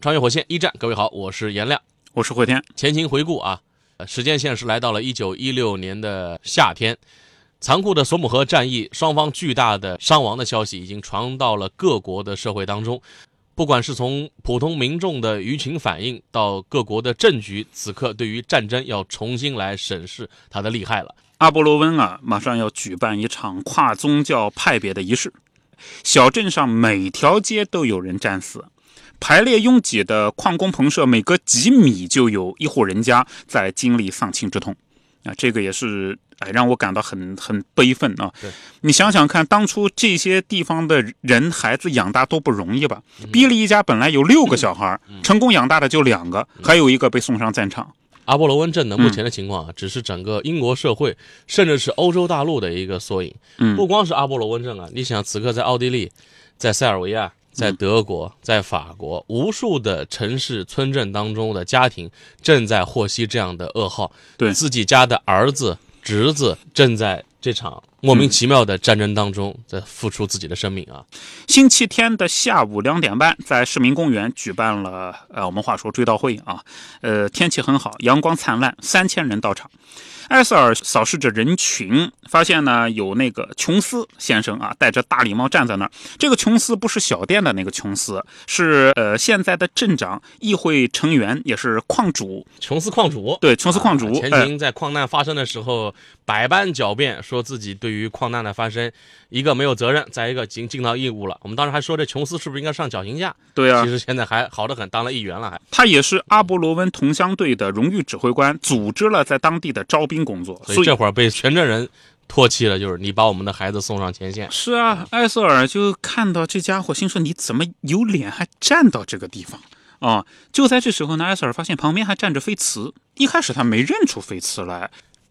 穿越火线一战，各位好，我是颜亮，我是慧天。前情回顾啊，呃时间线是来到了一九一六年的夏天，残酷的索姆河战役，双方巨大的伤亡的消息已经传到了各国的社会当中。不管是从普通民众的舆情反应，到各国的政局，此刻对于战争要重新来审视它的厉害了。阿波罗温啊，马上要举办一场跨宗教派别的仪式，小镇上每条街都有人战死。排列拥挤的矿工棚舍，每隔几米就有一户人家在经历丧亲之痛，啊，这个也是哎让我感到很很悲愤啊。对，你想想看，当初这些地方的人孩子养大多不容易吧？比利一家本来有六个小孩，成功养大的就两个，还有一个被送上战场。阿波罗温镇的，目前的情况啊，只是整个英国社会，甚至是欧洲大陆的一个缩影。嗯不光是阿波罗温镇啊，你想此刻在奥地利，在塞尔维亚。在德国，在法国，无数的城市村镇当中的家庭正在获悉这样的噩耗，对。自己家的儿子、侄子正在这场莫名其妙的战争当中在付出自己的生命啊！星期天的下午两点半，在市民公园举办了呃，我们话说追悼会啊，呃，天气很好，阳光灿烂，三千人到场。艾塞尔扫视着人群，发现呢有那个琼斯先生啊，戴着大礼帽站在那儿。这个琼斯不是小店的那个琼斯，是呃现在的镇长、议会成员，也是矿主。琼斯矿主，对，琼斯矿主。啊前情在矿难发生的时候，百般狡辩，说自己对于矿难的发生，一个没有责任，再一个尽尽到义务了。我们当时还说这琼斯是不是应该上绞刑架？对啊其，实现在还好得很，当了议员了还。他也是阿波罗温同乡队的荣誉指挥官，组织了在当地的招兵工作。所以这会儿被全镇人唾弃了，就是你把我们的孩子送上前线。是啊，埃塞尔就看到这家伙，心说你怎么有脸还站到这个地方啊？就在这时候呢，埃塞尔发现旁边还站着菲茨。一开始他没认出菲茨来，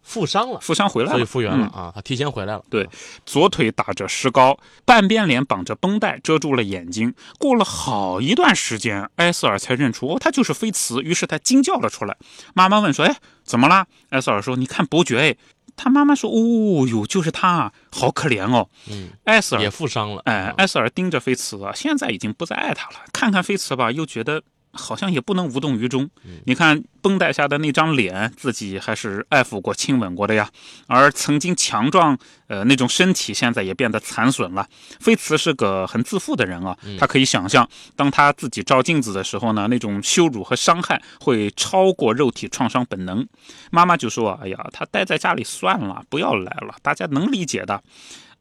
负伤了，负伤回来了，所以复原了嗯啊，他提前回来了。对，左腿打着石膏，半边脸绑着绷带遮住了眼睛。过了好一段时间，埃塞尔才认出哦，他就是菲茨。于是他惊叫了出来。妈妈问说：“哎，怎么啦？”埃塞尔说：“你看伯爵。”哎，他妈妈说：“哦哟，就是他啊，好可怜哦。”嗯，埃塞尔也负伤了。哎，啊埃塞尔盯着菲茨啊，现在已经不再爱他了。看看菲茨吧，又觉得好像也不能无动于衷。你看绷带下的那张脸，自己还是爱抚过、亲吻过的呀。而曾经强壮，呃，那种身体现在也变得残损了。菲茨是个很自负的人啊，他可以想象，当他自己照镜子的时候呢，那种羞辱和伤害会超过肉体创伤本能。妈妈就说：“哎呀，他待在家里算了，不要来了，大家能理解的。”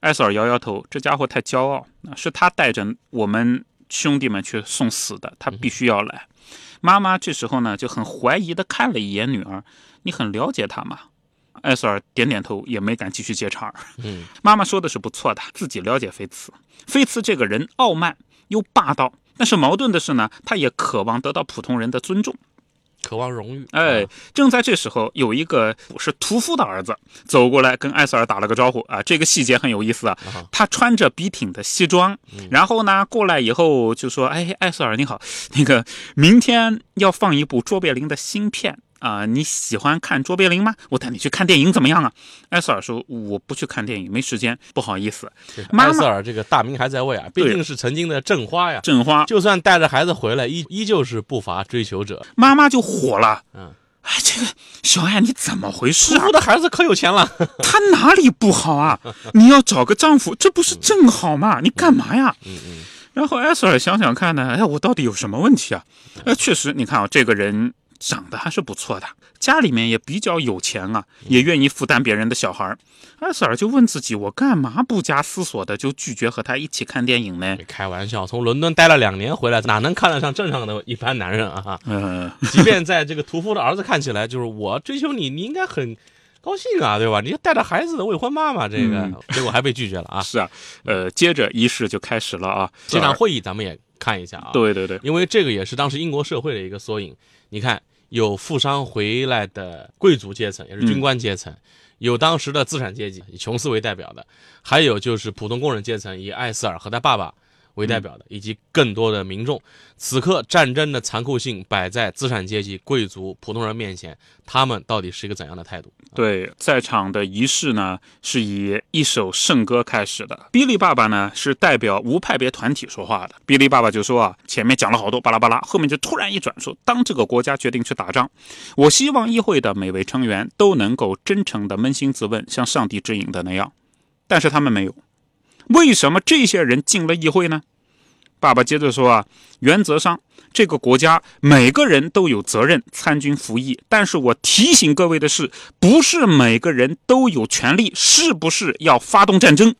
艾索尔摇摇头，这家伙太骄傲，是他带着我们兄弟们去送死的，他必须要来。妈妈这时候呢就很怀疑的看了一眼女儿：“你很了解他吗？”艾索尔点点头，也没敢继续接茬儿。嗯，妈妈说的是不错的，自己了解菲茨。菲茨这个人傲慢又霸道，但是矛盾的是呢，他也渴望得到普通人的尊重。渴望荣誉。哎啊，，正在这时候，有一个是屠夫的儿子走过来跟艾瑟尔打了个招呼啊，这个细节很有意思啊啊。他穿着笔挺的西装，然后呢过来以后就说：“哎，艾瑟尔你好，那个明天要放一部卓别林的新片。”啊、你喜欢看卓别林吗？我带你去看电影怎么样啊？埃塞尔说：“我不去看电影，没时间，不好意思。这妈妈埃塞尔这个大名还在位啊，毕竟是曾经的正花呀。正花就算带着孩子回来，依依旧是不乏追求者。妈妈就火了，嗯，哎，这个小爱你怎么回事啊屠夫？的孩子可有钱了。他哪里不好啊？你要找个丈夫，这不是正好吗？你干嘛呀？嗯嗯，然后埃塞尔想想看呢，哎，我到底有什么问题啊？呃，确实，你看啊，这个人长得还是不错的，家里面也比较有钱啊，也愿意负担别人的小孩儿。埃塞尔就问自己，我干嘛不加思索的就拒绝和他一起看电影呢？开玩笑，从伦敦待了两年回来，哪能看得上镇上的一般男人啊？嗯，即便在这个屠夫的儿子看起来，就是我追求你，你应该很高兴啊，对吧？你带着孩子的未婚妈妈，这个、嗯结果还被拒绝了啊。是啊，呃，接着仪式就开始了啊。这场会议咱们也看一下啊。，对对对，因为这个也是当时英国社会的一个缩影。你看，有富商回来的贵族阶层，也是军官阶层。有当时的资产阶级，以琼斯为代表的，还有就是普通工人阶层，以艾斯尔和他爸爸为代表的，以及更多的民众。此刻战争的残酷性摆在资产阶级、贵族、普通人面前，他们到底是一个怎样的态度？对，在场的仪式呢是以一首圣歌开始的。比利爸爸呢是代表无派别团体说话的。比利爸爸就说啊，前面讲了好多巴拉巴拉，后面就突然一转说，当这个国家决定去打仗，我希望议会的每位成员都能够真诚的扪心自问，像上帝指引的那样。但是他们没有，为什么这些人进了议会呢？爸爸接着说啊，原则上这个国家每个人都有责任参军服役，但是我提醒各位的是，不是每个人都有权利，是不是要发动战争？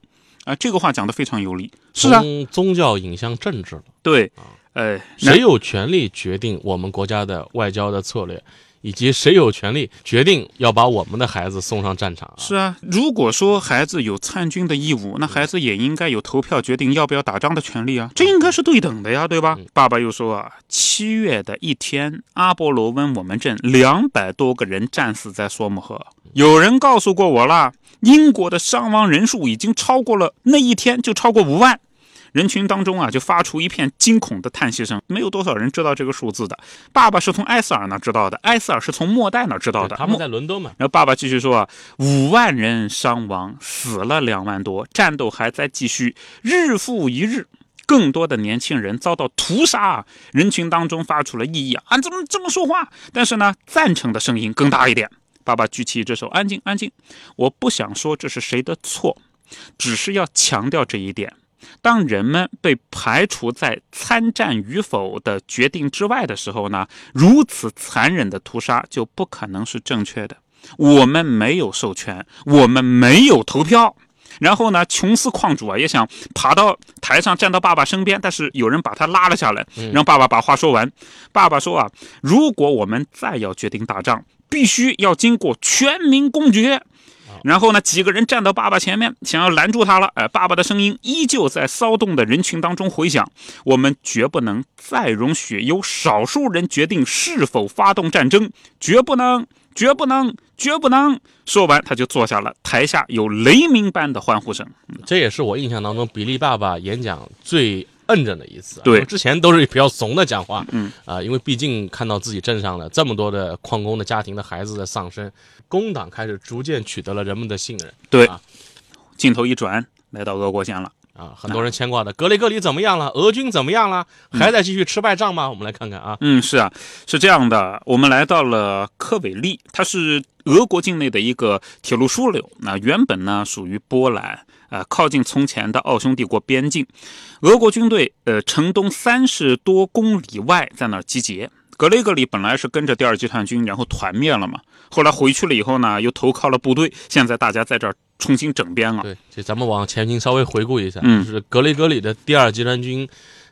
啊，这个话讲得非常有理。是啊，宗教影响政治了。对，呃，谁有权利决定我们国家的外交的策略，以及谁有权利决定要把我们的孩子送上战场、啊？是啊，如果说孩子有参军的义务，那孩子也应该有投票决定要不要打仗的权利啊，这应该是对等的呀，对吧？爸爸又说啊，七月的一天，阿波罗温我们镇两百多个人战死在索姆河，有人告诉过我了，英国的伤亡人数已经超过了那一天就超过五万。人群当中啊，就发出一片惊恐的叹息声。没有多少人知道这个数字的。爸爸是从埃塞尔那知道的，埃塞尔是从莫代那知道的。他们在伦敦嘛。然后爸爸继续说啊，五万人伤亡，死了两万多，战斗还在继续，日复一日。更多的年轻人遭到屠杀，人群当中发出了异议啊！怎么这么说话？但是呢，赞成的声音更大一点。爸爸举起一只手，安静，安静。我不想说这是谁的错，只是要强调这一点。当人们被排除在参战与否的决定之外的时候呢，如此残忍的屠杀就不可能是正确的。我们没有授权，我们没有投票。然后呢，琼斯矿主啊也想爬到台上站到爸爸身边，但是有人把他拉了下来，让爸爸把话说完。爸爸说啊，如果我们再要决定打仗，必须要经过全民公决。然后呢，几个人站到爸爸前面，想要拦住他了。哎，爸爸的声音依旧在骚动的人群当中回响：我们绝不能再容许由少数人决定是否发动战争，绝不能，绝不能，绝不能。说完，他就坐下了。台下有雷鸣般的欢呼声。这也是我印象当中比利爸爸演讲最摁着的一次。对，之前都是比较怂的讲话。嗯啊、呃，因为毕竟看到自己镇上的这么多的矿工的家庭的孩子的丧生，工党开始逐渐取得了人们的信任。对，啊、镜头一转，来到俄国线了。啊，很多人牵挂的格雷戈里怎么样了？俄军怎么样了？还在继续吃败仗吗？我们来看看啊。嗯，是啊，是这样的。我们来到了科韦利，它是俄国境内的一个铁路枢纽。那原本呢属于波兰，呃，靠近从前的奥匈帝国边境。俄国军队呃城东三十多公里外在那儿集结。格雷格里本来是跟着第二集团军，然后团灭了嘛。后来回去了以后呢，又投靠了部队。现在大家在这儿重新整编了。对，就咱们往前情稍微回顾一下，嗯就是格雷格里的第二集团军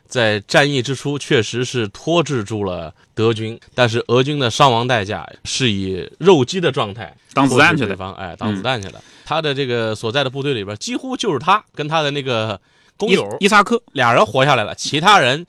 在战役之初确实是拖制住了德军，但是俄军的伤亡代价是以肉鸡的状态当子弹去的。对方，哎，当子弹去了。他的这个所在的部队里边，几乎就是他跟他的那个工友伊萨克俩人活下来了，其他人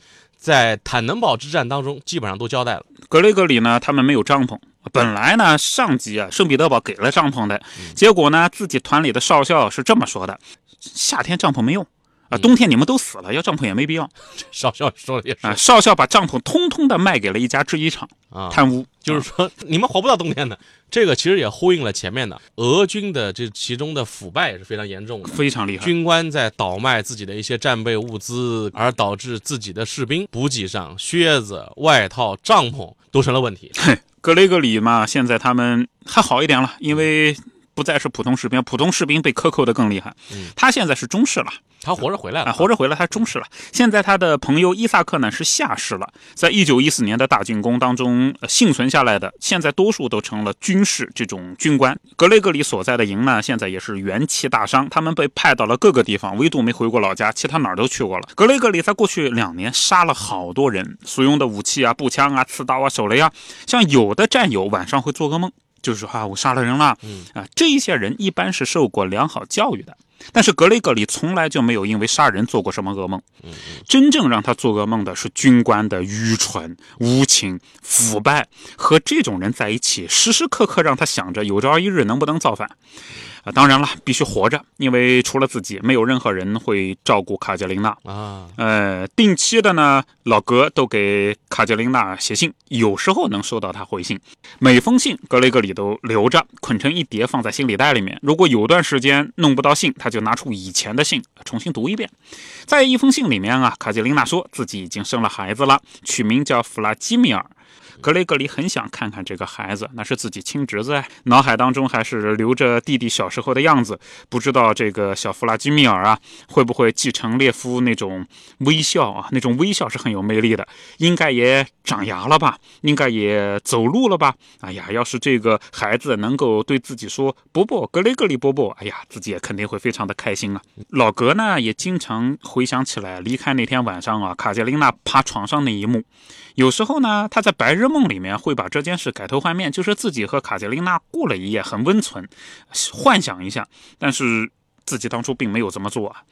在坦能堡之战当中基本上都交代了。格雷格里呢，他们没有帐篷。本来呢，上级啊，圣彼得堡给了帐篷的，嗯结果呢，自己团里的少校是这么说的：夏天帐篷没用啊，嗯冬天你们都死了，要帐篷也没必要 少校说的也是啊。少校把帐篷通通的卖给了一家制衣厂，啊，贪污。就是说你们活不到冬天的。这个其实也呼应了前面的俄军的这其中的腐败也是非常严重的。非常厉害。军官在倒卖自己的一些战备物资，而导致自己的士兵补给上靴子、外套、帐篷都成了问题。格雷格里嘛，现在他们还好一点了，因为不再是普通士兵，普通士兵被克扣的更厉害。嗯他现在是中士了。他活着回来了，啊，活着回来，他中士了。现在他的朋友伊萨克呢是下士了，在一九一四年的大进攻当中、呃幸存下来的，现在多数都成了军士这种军官。格雷格里所在的营呢，现在也是元气大伤，他们被派到了各个地方，唯独没回过老家，其他哪儿都去过了。格雷格里在过去两年杀了好多人，所用的武器啊，步枪啊、刺刀啊、手雷啊，像有的战友晚上会做噩梦。就是说啊，我杀了人了，嗯啊，这一些人一般是受过良好教育的，但是格雷格里从来就没有因为杀人做过什么噩梦。真正让他做噩梦的是军官的愚蠢、无情、腐败，和这种人在一起，时时刻刻让他想着有朝一日能不能造反。啊，当然了，必须活着，因为除了自己，没有任何人会照顾卡捷琳娜啊。呃，定期的呢，老格都给卡捷琳娜写信，有时候能收到她回信。每封信，格雷格里都留着，捆成一叠放在行李袋里面。如果有段时间弄不到信，他就拿出以前的信重新读一遍。在一封信里面啊，卡捷琳娜说自己已经生了孩子了，取名叫弗拉基米尔。格雷格里很想看看这个孩子，那是自己亲侄子，脑海当中还是留着弟弟小时候的样子。不知道这个小弗拉基米尔啊，会不会继承列夫那种微笑啊？那种微笑是很有魅力的。应该也长牙了吧？应该也走路了吧？哎呀，要是这个孩子能够对自己说“伯伯，格雷格里伯伯”，哎呀，自己也肯定会非常的开心啊。老格呢，也经常回想起来离开那天晚上啊，卡捷琳娜趴床上那一幕。有时候呢，他在白日梦里面会把这件事改头换面，就是自己和卡捷琳娜过了一夜，很温存，幻想一下，但是自己当初并没有这么做啊。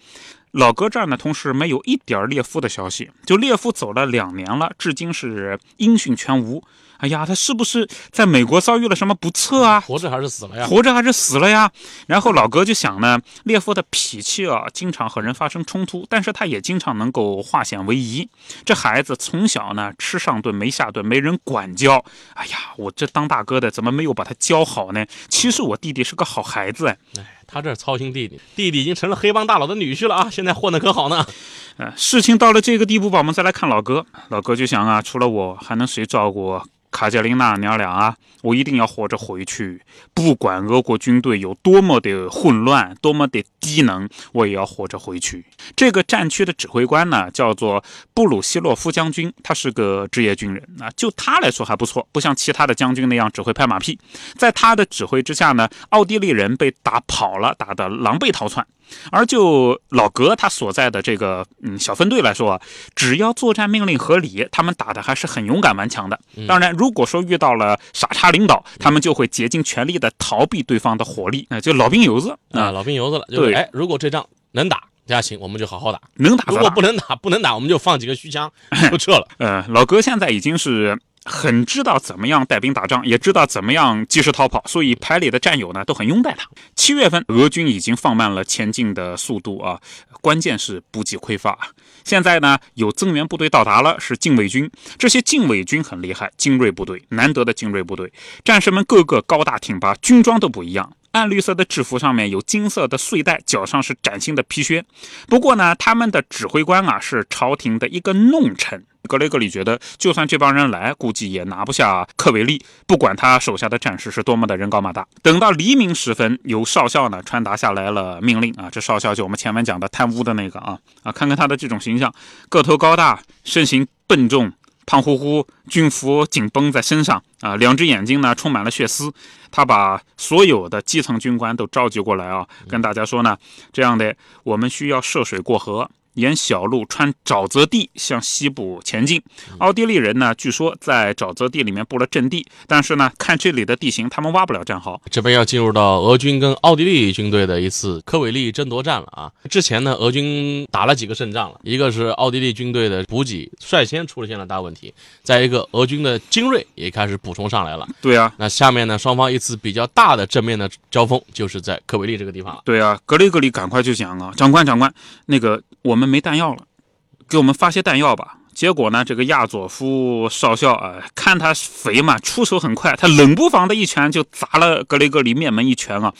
老哥这儿呢，同时没有一点列夫的消息，就列夫走了两年了，至今是音讯全无。哎呀，他是不是在美国遭遇了什么不测啊？活着还是死了呀？活着还是死了呀？然后老哥就想呢，列夫的脾气啊，经常和人发生冲突，但是他也经常能够化险为夷。这孩子从小呢，吃上顿没下顿，没人管教。哎呀，我这当大哥的怎么没有把他教好呢？其实我弟弟是个好孩子哎。他这操心弟弟，弟弟已经成了黑帮大佬的女婿了啊！现在混得可好呢。呃，事情到了这个地步吧，我们再来看老哥。老哥就想啊，除了我，还能谁照顾卡捷琳娜娘俩啊？我一定要活着回去，不管俄国军队有多么的混乱，多么的低能，我也要活着回去。这个战区的指挥官呢，叫做布鲁希洛夫将军，他是个职业军人啊，就他来说还不错，不像其他的将军那样只会拍马屁。在他的指挥之下呢，奥地利人被打跑了，打得狼狈逃窜。而就老格他所在的这个嗯小分队来说啊，只要作战命令合理，他们打的还是很勇敢顽强的。当然，如果说遇到了傻叉领导，他们就会竭尽全力的逃避对方的火力。那就老兵油子啊，老兵油子了。对，哎，如果这仗能打，那行，我们就好好打；能打，如果不能打，不能打，我们就放几个虚枪 就撤了。呃，老哥现在已经是。很知道怎么样带兵打仗，也知道怎么样及时逃跑，所以排里的战友呢都很拥戴他。七月份，俄军已经放慢了前进的速度啊，关键是补给匮乏。现在呢，有增援部队到达了，是禁卫军。这些禁卫军很厉害，精锐部队，难得的精锐部队，战士们个个高大挺拔，军装都不一样。暗绿色的制服上面有金色的穗带，脚上是崭新的皮靴。不过呢，他们的指挥官啊是朝廷的一个弄臣。格雷格里觉得，就算这帮人来，估计也拿不下克维利。不管他手下的战士是多么的人高马大。等到黎明时分，由少校呢传达下来了命令啊，这少校就我们前面讲的贪污的那个啊啊，看看他的这种形象，个头高大，身形笨重。胖乎乎，军服紧绷在身上啊，两只眼睛呢充满了血丝。他把所有的基层军官都召集过来啊，跟大家说呢，这样的我们需要涉水过河。沿小路穿沼泽地向西部前进。奥地利人呢，据说在沼泽地里面布了阵地，但是呢，看这里的地形，他们挖不了战壕。这边要进入到俄军跟奥地利军队的一次科韦利争夺战了啊！之前呢，俄军打了几个胜仗了，一个是奥地利军队的补给率先出现了大问题，再一个俄军的精锐也开始补充上来了。对啊，那下面呢，双方一次比较大的正面的交锋就是在科韦利这个地方了。对啊，格雷格里赶快就讲啊，长官长官，那个。我们没弹药了，给我们发些弹药吧。结果呢，这个亚佐夫少校啊，看他肥嘛，出手很快，他冷不防的一拳就砸了格雷格里面门一拳啊。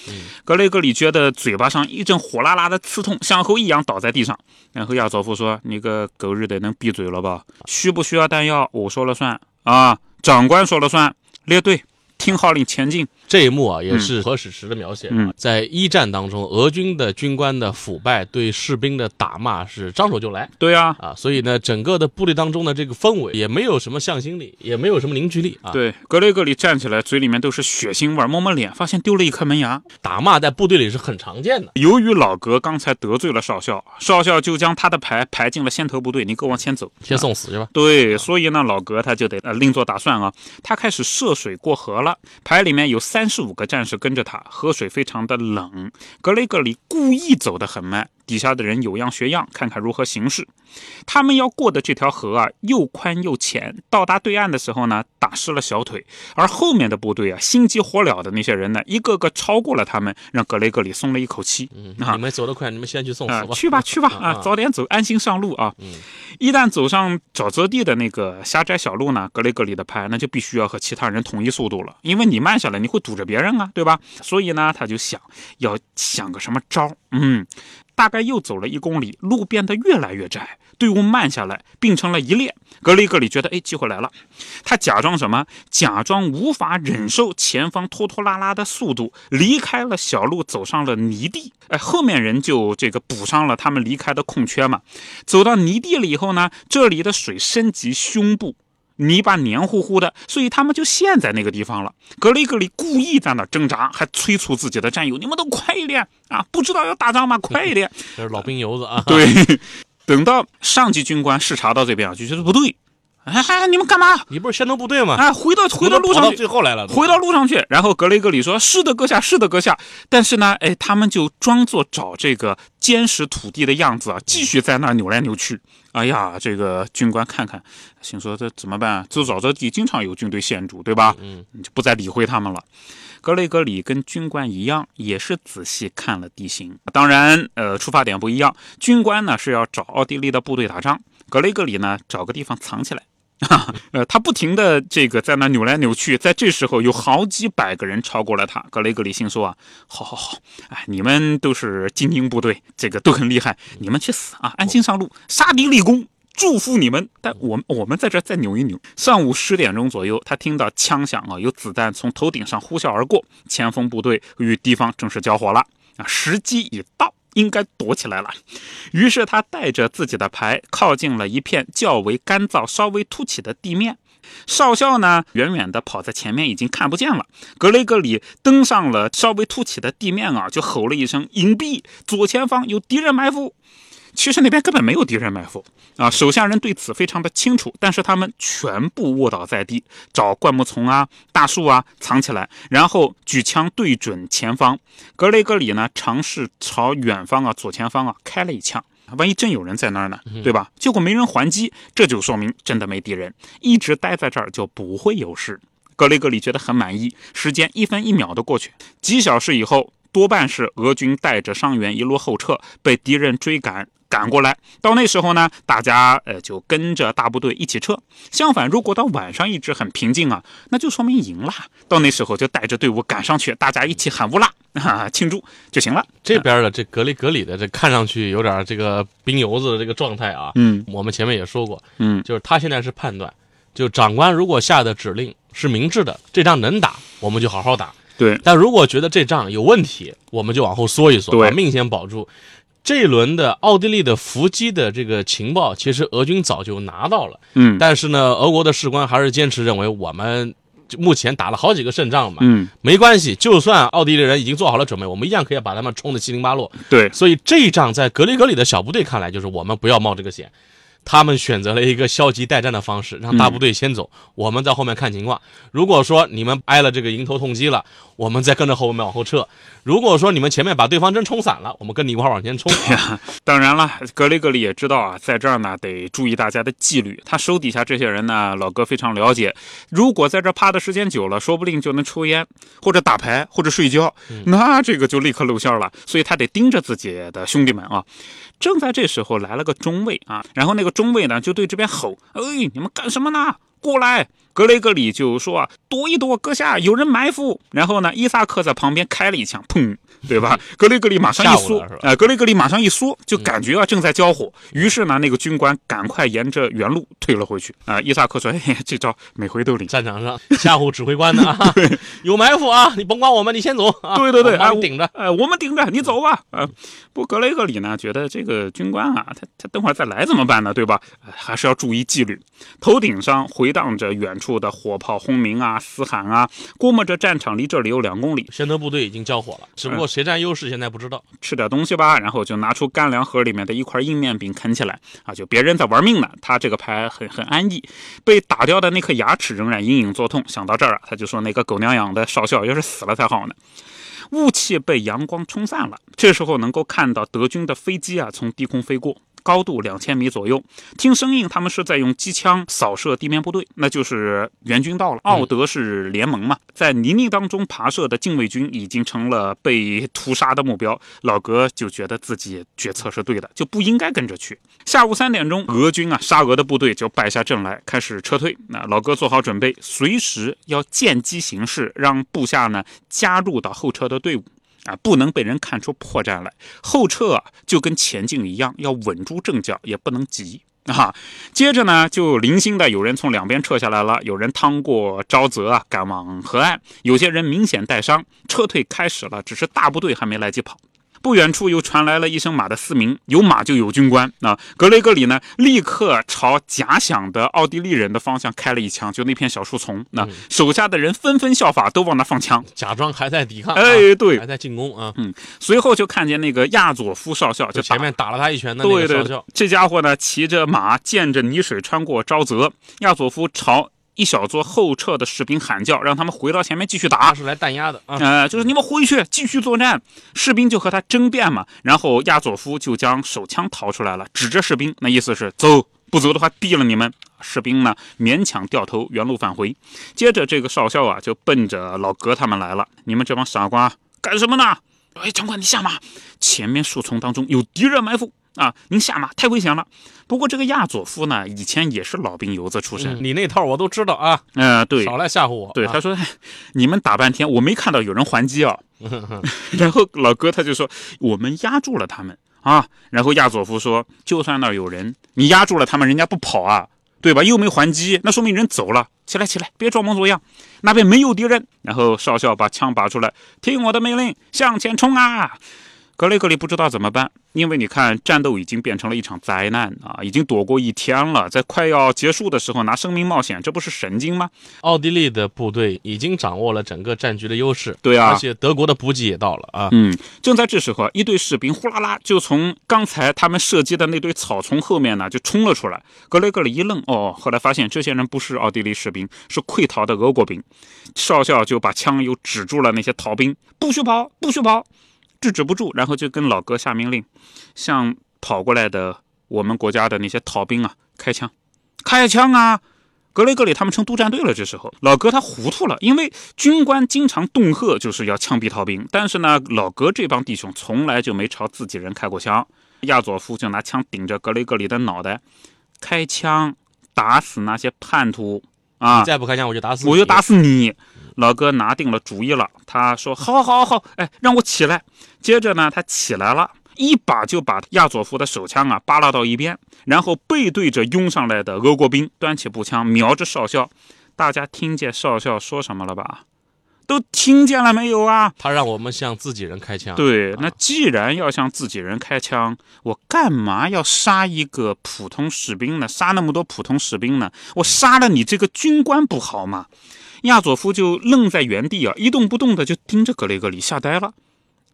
格雷格里觉得嘴巴上一阵火辣辣的刺痛，向后一仰倒在地上。然后亚佐夫说：“你个狗日的，能闭嘴了吧？需不需要弹药？我说了算啊，长官说了算，列队。”听号令前进，这一幕啊也是何史实的描写。在一战当中，俄军的军官的腐败，对士兵的打骂是张手就来。对啊，啊，所以呢，整个的部队当中的这个氛围也没有什么向心力，也没有什么凝聚力啊。对，格雷格里站起来，嘴里面都是血腥味，摸摸脸，发现丢了一颗门牙。打骂在部队里是很常见的。由于老格刚才得罪了少校，少校就将他的排排进了先头部队，你给我往前走，先送死去吧。对，所以呢，老格他就得呃另做打算啊，他开始涉水过河了。了，排里面有三三十五个战士跟着他，河水非常的冷。格雷格里故意走得很慢，底下的人有样学样，看看如何行事。他们要过的这条河啊，又宽又浅。到达对岸的时候呢，打湿了小腿。而后面的部队啊，心急火燎的那些人呢，一个个超过了他们，让格雷格里松了一口气。嗯，你们走得快，你们先去送死吧。去吧，去吧，啊，早点走，安心上路啊。嗯，一旦走上沼泽地的那个狭窄小路呢，格雷格里的派那就必须要和其他人统一速度了，因为你慢下来，你会堵着别人啊，对吧？所以呢，他就想要想个什么招嗯，大概又走了一公里，路变得越来越窄，队伍慢下来，并成了一列。格雷格里觉得，哎，机会来了。他假装什么？假装无法忍受前方拖拖拉拉的速度，离开了小路，走上了泥地。哎，后面人就这个补上了他们离开的空缺嘛。走到泥地了以后呢，这里的水深及胸部。泥巴黏糊糊的，所以他们就陷在那个地方了。格雷格里故意在那挣扎，还催促自己的战友：“你们都快一点啊！不知道要打仗吗？快一点！” 这是老兵油子啊。对，等到上级军官视察到这边啊，就觉得不对。哎，你们干嘛？你不是先头部队吗？哎，回到回到路上去，最后来了，回到路上去。然后格雷格里说：“是的，阁下，是的，阁下。”但是呢，哎，他们就装作找这个坚实土地的样子啊，继续在那扭来扭去。哎呀，这个军官看看，心说这怎么办？这沼泽地经常有军队陷住，对吧？嗯，就不再理会他们了。格雷格里跟军官一样，也是仔细看了地形。当然，呃，出发点不一样。军官呢是要找奥地利的部队打仗，格雷格里呢找个地方藏起来。哈 呃，他不停的这个在那扭来扭去，在这时候有好几百个人超过了他。格雷格里心说啊，好好好，哎，你们都是精英部队，这个都很厉害，你们去死啊，安心上路，杀敌立功，祝福你们。但我们我们在这再扭一扭。上午十点钟左右，他听到枪响啊，有子弹从头顶上呼啸而过，前锋部队与敌方正式交火了啊，时机已到。应该躲起来了，于是他带着自己的牌靠近了一片较为干燥、稍微凸起的地面。少校呢，远远地跑在前面，已经看不见了。格雷格里登上了稍微凸起的地面啊，就吼了一声：“隐蔽！左前方有敌人埋伏。”其实那边根本没有敌人埋伏啊！手下人对此非常的清楚，但是他们全部卧倒在地，找灌木丛啊、大树啊藏起来，然后举枪对准前方。格雷格里呢，尝试朝远方啊、左前方啊开了一枪，万一真有人在那儿呢，对吧？结果没人还击，这就说明真的没敌人，一直待在这儿就不会有事。格雷格里觉得很满意。时间一分一秒的过去，几小时以后，多半是俄军带着伤员一路后撤，被敌人追赶。赶过来，到那时候呢，大家呃就跟着大部队一起撤。相反，如果到晚上一直很平静啊，那就说明赢了。到那时候就带着队伍赶上去，大家一起喊乌拉啊，庆祝就行了。这边的这格里格里的这看上去有点这个兵油子的这个状态啊。嗯，我们前面也说过，嗯，就是他现在是判断，就长官如果下的指令是明智的，这仗能打，我们就好好打。对，但如果觉得这仗有问题，我们就往后缩一缩，把命先保住。这一轮的奥地利的伏击的这个情报，其实俄军早就拿到了。嗯，但是呢，俄国的士官还是坚持认为，我们目前打了好几个胜仗嘛，嗯，没关系，就算奥地利人已经做好了准备，我们一样可以把他们冲得七零八落。对，所以这一仗在格里格里的小部队看来，就是我们不要冒这个险。他们选择了一个消极待战的方式，让大部队先走，我们在后面看情况。如果说你们挨了这个迎头痛击了，我们再跟着后面往后撤。如果说你们前面把对方真冲散了，我们跟你一块往前冲。当然了，格雷格里也知道啊，在这儿呢得注意大家的纪律。他手底下这些人呢，老哥非常了解。如果在这趴的时间久了，说不定就能抽烟，或者打牌，或者睡觉，那这个就立刻露馅了。所以他得盯着自己的兄弟们啊。正在这时候，来了个中尉啊，然后那个中尉呢就对这边吼：“哎，你们干什么呢？过来！”格雷格里就说：“啊，躲一躲，阁下有人埋伏。”然后呢，伊萨克在旁边开了一枪，砰，对吧？格雷格里马上一缩，哎，格雷格里马上一缩，就感觉啊正在交火。于是呢，那个军官赶快沿着原路退了回去。啊，伊萨克说：“哎，这招每回都灵。”战场上吓唬指挥官呢 啊，有埋伏啊，你甭管我们，你先走。对对对，哎，顶着，哎，我们顶着，你走吧。啊，不，格雷格里呢，觉得这个军官啊，他他等会儿再来怎么办呢？对吧？还是要注意纪律。头顶上回荡着远。处的火炮轰鸣啊、嘶喊啊。估摸着战场离这里有两公里，先德部队已经交火了，只不过谁占优势现在不知道。吃点东西吧，然后就拿出干粮盒里面的一块硬面饼啃起来啊！就别人在玩命呢，他这个牌很很安逸。被打掉的那颗牙齿仍然隐隐作痛。想到这儿啊，他就说：“那个狗娘养的少校要是死了才好呢。”雾气被阳光冲散了，这时候能够看到德军的飞机啊从低空飞过。高度两千米左右，听声音，他们是在用机枪扫射地面部队，那就是援军到了。奥德是联盟嘛，在泥泞当中爬涉的禁卫军已经成了被屠杀的目标。老格就觉得自己决策是对的，就不应该跟着去。下午三点钟，俄军啊，沙俄的部队就败下阵来，开始撤退。那老哥做好准备，随时要见机行事，让部下呢加入到后撤的队伍。啊，不能被人看出破绽来。后撤，就跟前进一样，要稳住阵脚，也不能急啊。接着呢，就零星的有人从两边撤下来了，有人趟过沼泽啊，赶往河岸。有些人明显带伤，撤退开始了，只是大部队还没来及跑。不远处又传来了一声马的嘶鸣，有马就有军官。那格雷格里呢，立刻朝假想的奥地利人的方向开了一枪，就那片小树丛。那手下的人纷纷效法，都往那放枪，假装还在抵抗。哎，对，还在进攻啊。嗯，随后就看见那个亚佐夫少校，就前面打了他一拳的那个少校。这家伙呢，骑着马，见着泥水穿过沼泽。亚佐夫朝。一小撮后撤的士兵喊叫，让他们回到前面继续打。是来弹压的啊！呃，就是你们回去继续作战。士兵就和他争辩嘛。然后亚佐夫就将手枪掏出来了，指着士兵，那意思是走，不走的话毙了你们。士兵呢勉强掉头原路返回。接着这个少校啊就奔着老格他们来了。你们这帮傻瓜干什么呢？哎，长官你下马，前面树丛当中有敌人埋伏。啊，您下马太危险了。不过这个亚佐夫呢，以前也是老兵油子出身，你那套我都知道啊。嗯，对，少来吓唬我。对，他说，你们打半天，我没看到有人还击啊。然后老哥他就说，我们压住了他们啊。然后亚佐夫说，就算那有人，你压住了他们，人家不跑啊，对吧？又没还击，那说明人走了。起来，起来，别装模作样。那边没有敌人。然后少校把枪拔出来，听我的命令，向前冲啊！格雷格里不知道怎么办，因为你看，战斗已经变成了一场灾难啊！已经躲过一天了，在快要结束的时候拿生命冒险，这不是神经吗？奥地利的部队已经掌握了整个战局的优势，对啊，而且德国的补给也到了啊。嗯，正在这时候，一队士兵呼啦啦就从刚才他们射击的那堆草丛后面呢就冲了出来。格雷格里一愣，哦，后来发现这些人不是奥地利士兵，是溃逃的俄国兵。少校就把枪又指住了那些逃兵，不许跑，不许跑。制止不住，然后就跟老哥下命令，向跑过来的我们国家的那些逃兵啊开枪，开枪啊！格雷格里他们成督战队了。这时候老哥他糊涂了，因为军官经常恫吓就是要枪毙逃兵，但是呢，老哥这帮弟兄从来就没朝自己人开过枪。亚佐夫就拿枪顶着格雷格里的脑袋，开枪打死那些叛徒啊！你再不开枪，我就打死你我就打死你。老哥拿定了主意了，他说：“好，好，好，哎，让我起来。”接着呢，他起来了，一把就把亚佐夫的手枪啊扒拉到一边，然后背对着拥上来的俄国兵，端起步枪瞄着少校。大家听见少校说什么了吧？都听见了没有啊？他让我们向自己人开枪。对，那既然要向自己人开枪，我干嘛要杀一个普通士兵呢？杀那么多普通士兵呢？我杀了你这个军官不好吗？亚佐夫就愣在原地啊，一动不动的就盯着格雷格里，吓呆了。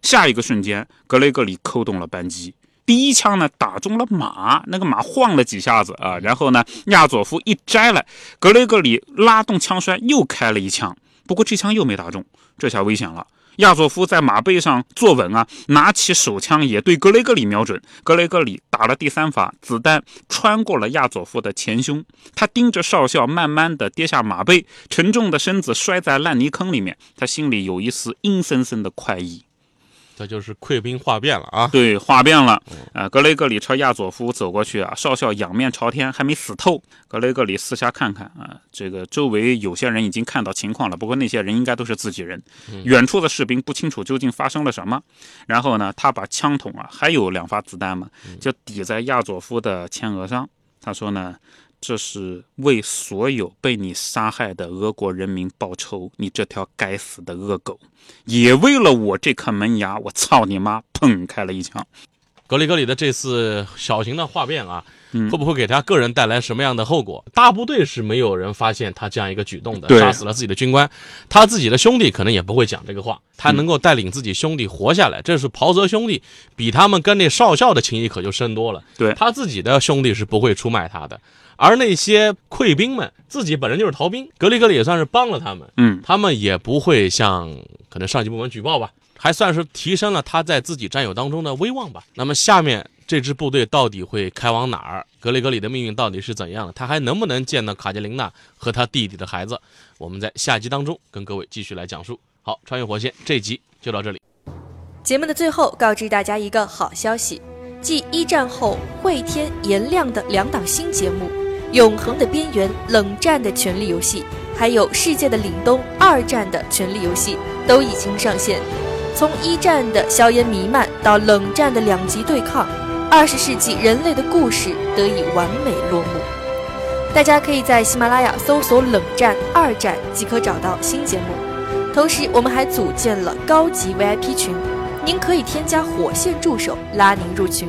下一个瞬间，格雷格里扣动了扳机，第一枪呢打中了马，那个马晃了几下子啊，然后呢，亚佐夫一摘了，格雷格里拉动枪栓又开了一枪，不过这枪又没打中，这下危险了。亚佐夫在马背上坐稳啊，拿起手枪也对格雷格里瞄准。格雷格里打了第三发，子弹穿过了亚佐夫的前胸。他盯着少校，慢慢的跌下马背，沉重的身子摔在烂泥坑里面。他心里有一丝阴森森的快意。这就是溃兵化变了啊！对，化变了。啊，格雷格里朝亚佐夫走过去啊，少校仰面朝天，还没死透。格雷格里四下看看啊，这个周围有些人已经看到情况了，不过那些人应该都是自己人。远处的士兵不清楚究竟发生了什么。然后呢，他把枪筒啊，还有两发子弹嘛，就抵在亚佐夫的前额上。他说呢。这是为所有被你杀害的俄国人民报仇，你这条该死的恶狗！也为了我这颗门牙，我操你妈！砰，开了一枪。格里格里的这次小型的哗变啊，嗯会不会给他个人带来什么样的后果？大部队是没有人发现他这样一个举动的，杀死了自己的军官，他自己的兄弟可能也不会讲这个话。他能够带领自己兄弟活下来，这是袍泽兄弟比他们跟那少校的情谊可就深多了。对他自己的兄弟是不会出卖他的，而那些溃兵们自己本身就是逃兵，格里格里也算是帮了他们。嗯，他们也不会向可能上级部门举报吧，还算是提升了他在自己战友当中的威望吧。那么下面这支部队到底会开往哪儿？格里格里的命运到底是怎样的？他还能不能见到卡捷琳娜和他弟弟的孩子？我们在下集当中跟各位继续来讲述。好，穿越火线这集就到这里。节目的最后，告知大家一个好消息：继一战后会天颜亮的两档新节目《永恒的边缘》《冷战的权力游戏》，还有《世界的凛冬》二战的权力游戏都已经上线。从一战的硝烟弥漫到冷战的两极对抗，二十世纪人类的故事得以完美落幕。大家可以在喜马拉雅搜索“冷战”“二战”即可找到新节目。同时，我们还组建了高级 VIP 群，您可以添加火线助手拉您入群，